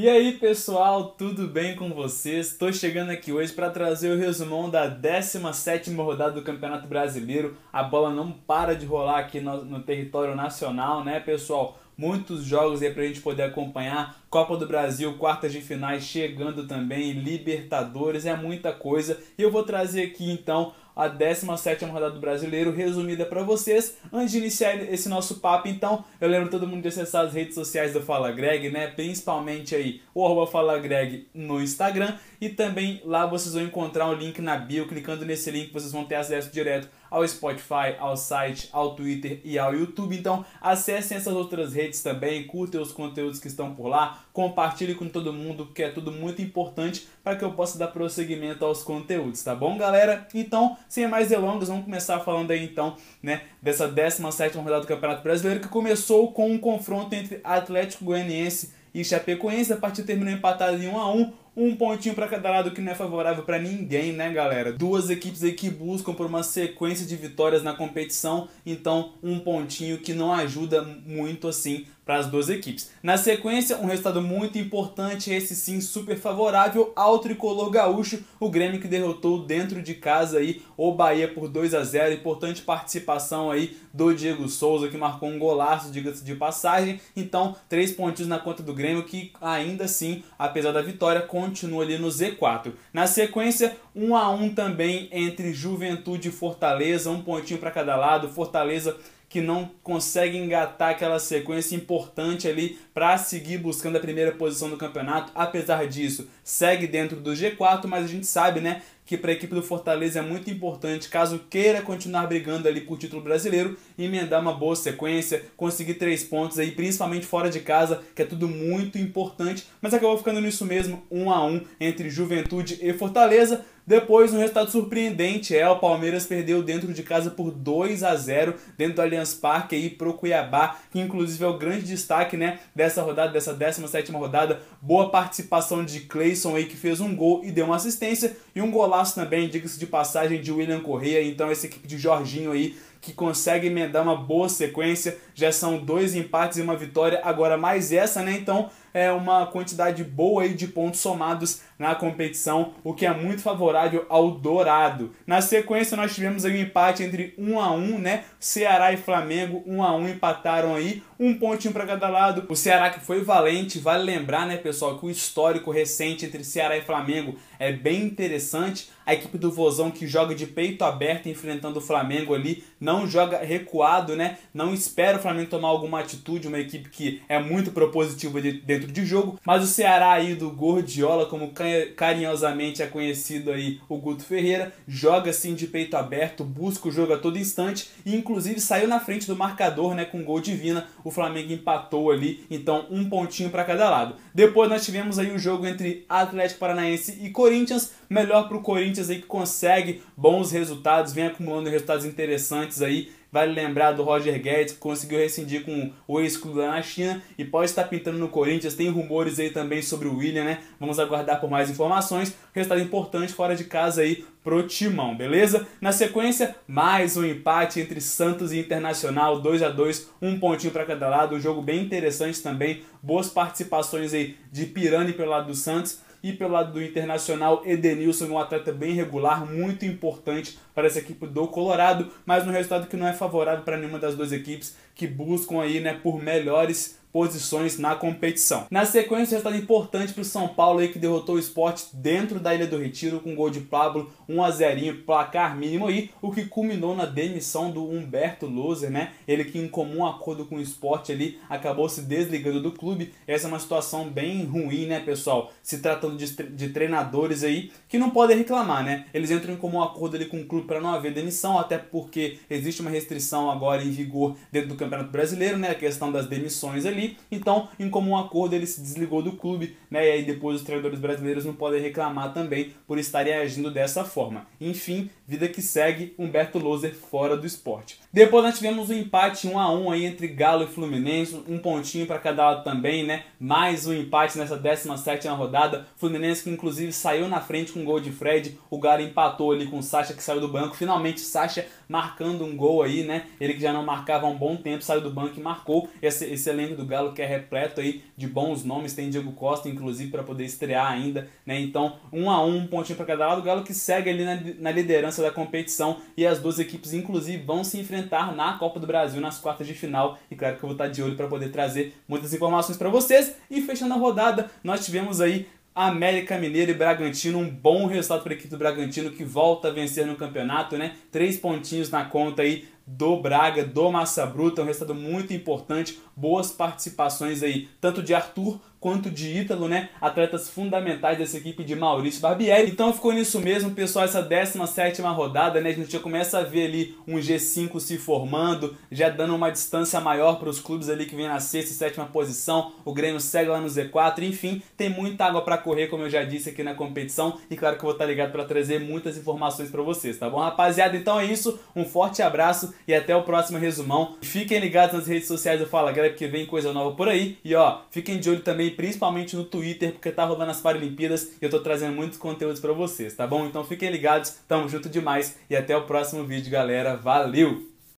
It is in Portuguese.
E aí pessoal, tudo bem com vocês? Estou chegando aqui hoje para trazer o resumão da 17ª rodada do Campeonato Brasileiro. A bola não para de rolar aqui no, no território nacional, né pessoal? Muitos jogos aí para a gente poder acompanhar. Copa do Brasil, quartas de finais chegando também, Libertadores, é muita coisa. E eu vou trazer aqui então a 17ª rodada do Brasileiro, resumida para vocês. Antes de iniciar esse nosso papo, então, eu lembro todo mundo de acessar as redes sociais do Fala Greg, né? Principalmente aí o Fala Greg no Instagram e também lá vocês vão encontrar um link na bio, clicando nesse link vocês vão ter acesso direto ao Spotify, ao site, ao Twitter e ao YouTube. Então acessem essas outras redes também, curtem os conteúdos que estão por lá, compartilhem com todo mundo, porque é tudo muito importante para que eu possa dar prosseguimento aos conteúdos, tá bom, galera? Então, sem mais delongas, vamos começar falando aí então, né, dessa 17ª rodada do Campeonato Brasileiro que começou com um confronto entre Atlético Goianiense e Chapecoense, a partida terminou empatada em 1 a 1 um pontinho para cada lado que não é favorável para ninguém, né, galera? Duas equipes aí que buscam por uma sequência de vitórias na competição, então um pontinho que não ajuda muito assim para as duas equipes. Na sequência, um resultado muito importante, esse sim super favorável ao tricolor gaúcho, o Grêmio que derrotou dentro de casa aí o Bahia por 2 a 0. Importante participação aí do Diego Souza que marcou um golaço, diga-se de passagem. Então, três pontinhos na conta do Grêmio que ainda assim, apesar da vitória, continua ali no Z4. Na sequência, 1 a 1 também entre Juventude e Fortaleza, um pontinho para cada lado. Fortaleza que não consegue engatar aquela sequência importante ali para seguir buscando a primeira posição do campeonato. Apesar disso, segue dentro do G4, mas a gente sabe, né, que para a equipe do Fortaleza é muito importante, caso queira continuar brigando ali por título brasileiro, emendar uma boa sequência, conseguir três pontos aí, principalmente fora de casa, que é tudo muito importante, mas acabou ficando nisso mesmo, um a um entre Juventude e Fortaleza. Depois, um resultado surpreendente é o Palmeiras perdeu dentro de casa por 2 a 0 dentro do Allianz Parque aí pro Cuiabá, que inclusive é o grande destaque, né, dessa rodada, dessa 17ª rodada. Boa participação de Cleison aí que fez um gol e deu uma assistência e um golaço também, diga-se de passagem, de William Correa. Então essa equipe de Jorginho aí que consegue emendar uma boa sequência. Já são dois empates e uma vitória, agora mais essa, né? Então é uma quantidade boa aí de pontos somados na competição, o que é muito favorável ao Dourado. Na sequência nós tivemos aí um empate entre 1 a 1, né? Ceará e Flamengo 1 a 1 empataram aí, um pontinho para cada lado. O Ceará que foi valente, vale lembrar, né, pessoal, que o histórico recente entre Ceará e Flamengo é bem interessante. A equipe do Vozão que joga de peito aberto enfrentando o Flamengo ali, não joga recuado, né? Não espera o Flamengo tomar alguma atitude, uma equipe que é muito propositiva de, dentro de jogo, mas o Ceará aí do Gordiola, como carinhosamente é conhecido aí o Guto Ferreira, joga assim de peito aberto, busca o jogo a todo instante e inclusive saiu na frente do marcador, né, com gol divina. O Flamengo empatou ali, então um pontinho para cada lado. Depois nós tivemos aí o jogo entre Atlético Paranaense e Corinthians, melhor para o Corinthians aí que consegue bons resultados, vem acumulando resultados interessantes aí Vale lembrar do Roger Guedes, que conseguiu rescindir com o ex-clube lá na China e pode estar pintando no Corinthians. Tem rumores aí também sobre o William, né? Vamos aguardar por mais informações. Resultado importante fora de casa aí pro Timão, beleza? Na sequência, mais um empate entre Santos e Internacional, 2 a 2 um pontinho para cada lado. Um jogo bem interessante também. Boas participações aí de Pirani pelo lado do Santos e pelo lado do Internacional, Edenilson, um atleta bem regular, muito importante para essa equipe do Colorado, mas um resultado que não é favorável para nenhuma das duas equipes que buscam aí, né, por melhores posições na competição. Na sequência, resultado importante para o São Paulo aí que derrotou o Sport dentro da Ilha do Retiro com gol de Pablo, 1 a 0 placar mínimo aí, o que culminou na demissão do Humberto Loser, né? Ele que em comum acordo com o Sport ali acabou se desligando do clube. Essa é uma situação bem ruim, né, pessoal? Se tratando de, de treinadores aí que não podem reclamar, né? Eles entram em comum acordo ali com o clube para não haver demissão, até porque existe uma restrição agora em vigor dentro do Campeonato Brasileiro, né? A questão das demissões ali Então, em comum acordo, ele se desligou do clube, né? E aí depois os treinadores brasileiros não podem reclamar também por estarem agindo dessa forma. Enfim, vida que segue, Humberto Loser fora do esporte. Depois nós tivemos um empate 1 a 1 aí entre Galo e Fluminense, um pontinho para cada lado também, né? Mais um empate nessa 17ª rodada. Fluminense que inclusive saiu na frente com o gol de Fred, o Galo empatou ali com o Sacha que saiu do banco. Finalmente Sacha marcando um gol aí, né? Ele que já não marcava há um bom tempo, saiu do banco e marcou. Esse, esse elenco do Galo que é repleto aí de bons nomes, tem Diego Costa, inclusive, para poder estrear ainda, né? Então, um a um, um pontinho para cada lado. O Galo que segue ali na, na liderança da competição e as duas equipes, inclusive, vão se enfrentar na Copa do Brasil nas quartas de final. E claro que eu vou estar de olho para poder trazer muitas informações para vocês. E fechando a rodada, nós tivemos aí América Mineiro e Bragantino, um bom resultado para a equipe do Bragantino que volta a vencer no campeonato, né? Três pontinhos na conta aí do Braga, do Massa Bruta, um resultado muito importante, boas participações aí, tanto de Arthur quanto de Ítalo, né? Atletas fundamentais dessa equipe de Maurício Barbieri. Então ficou nisso mesmo, pessoal, essa 17 rodada, né? A gente já começa a ver ali um G5 se formando, já dando uma distância maior para os clubes ali que vem na sexta e sétima posição. O Grêmio segue lá no Z4, enfim, tem muita água para correr, como eu já disse aqui na competição. E claro que eu vou estar ligado para trazer muitas informações para vocês, tá bom, rapaziada? Então é isso, um forte abraço e até o próximo resumão. Fiquem ligados nas redes sociais do Fala Galera, porque vem coisa nova por aí. E ó, fiquem de olho também, principalmente no Twitter, porque tá rolando as Paralimpíadas e eu tô trazendo muitos conteúdos para vocês, tá bom? Então fiquem ligados, tamo junto demais e até o próximo vídeo, galera. Valeu!